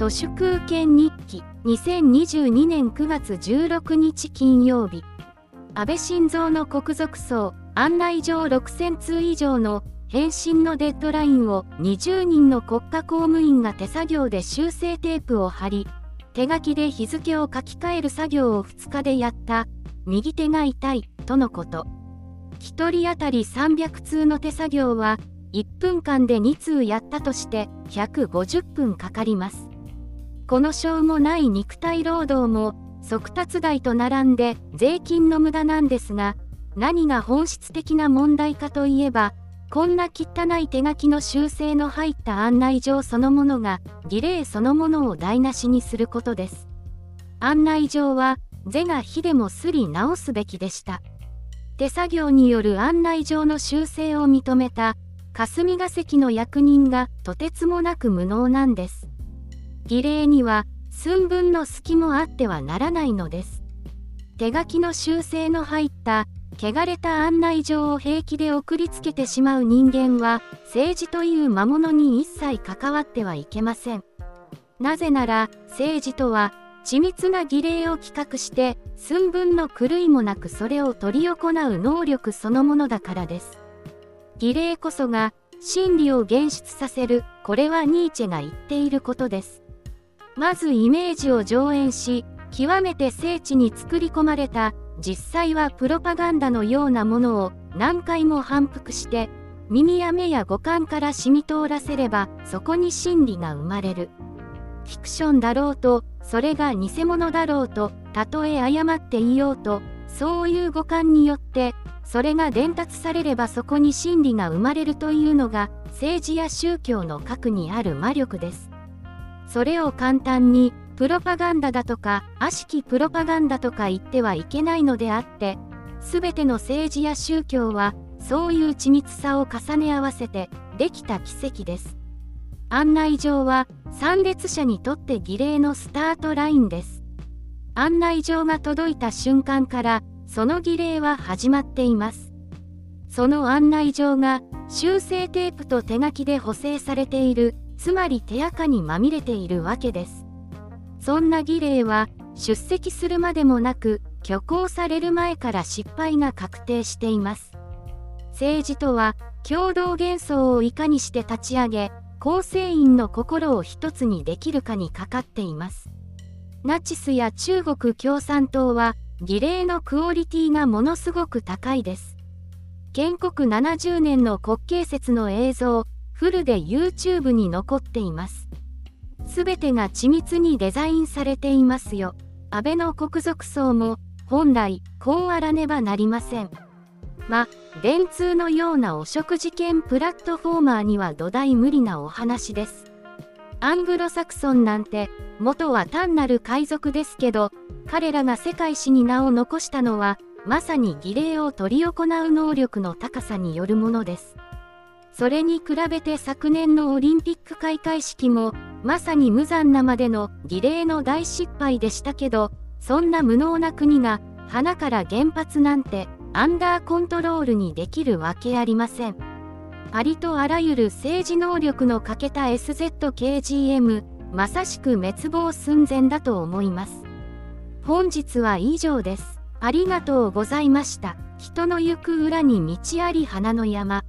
都市空権日記2022年9月16日金曜日。安倍晋三の国賊葬案内状6000通以上の返信のデッドラインを20人の国家公務員が手作業で修正テープを貼り手書きで日付を書き換える作業を2日でやった。右手が痛いとのこと。1人当たり300通の手作業は1分間で2通やったとして150分かかります。このしょうもない肉体労働も速達代と並んで税金の無駄なんですが何が本質的な問題かといえばこんな汚い手書きの修正の入った案内状そのものが儀礼そのものを台無しにすることです。案内状は是が非でもすり直すべきでした。手作業による案内状の修正を認めた霞が関の役人がとてつもなく無能なんです。儀礼には寸分の隙もあってはならないのです。手書きの修正の入った汚れた案内状を平気で送りつけてしまう人間は政治という魔物に一切関わってはいけません。なぜなら政治とは緻密な儀礼を企画して寸分の狂いもなくそれを執り行う能力そのものだからです。儀礼こそが真理を現出させるこれはニーチェが言っていることです。まずイメージを上演し極めて精緻に作り込まれた実際はプロパガンダのようなものを何回も反復して耳や目や五感から染み通らせればそこに真理が生まれる。フィクションだろうとそれが偽物だろうとたとえ誤っていようとそういう五感によってそれが伝達されればそこに真理が生まれるというのが政治や宗教の核にある魔力です。それを簡単にプロパガンダだとか悪しきプロパガンダとか言ってはいけないのであって全ての政治や宗教はそういう緻密さを重ね合わせてできた奇跡です。案内状は参列者にとって儀礼のスタートラインです。案内状が届いた瞬間からその儀礼は始まっています。その案内状が修正テープと手書きで補正されているつまり手垢にまみれているわけです。そんな儀礼は出席するまでもなく挙行される前から失敗が確定しています。政治とは共同幻想をいかにして立ち上げ構成員の心を一つにできるかにかかっています。ナチスや中国共産党は儀礼のクオリティがものすごく高いです。建国70年の国慶節の映像フルで YouTube に残っています。すべてが緻密にデザインされていますよ。安倍の国賊葬も本来こうあらねばなりません。ま、電通のような汚職事件プラットフォーマーには土台無理なお話です。アングロサクソンなんて元は単なる海賊ですけど彼らが世界史に名を残したのはまさに儀礼を執り行う能力の高さによるものです。それに比べて昨年のオリンピック開会式もまさに無残なまでの儀礼の大失敗でしたけどそんな無能な国が花から原発なんてアンダーコントロールにできるわけありません。ありとあらゆる政治能力の欠けた SZKGM まさしく滅亡寸前だと思います。本日は以上です。ありがとうございました。人の行く裏に道あり花の山。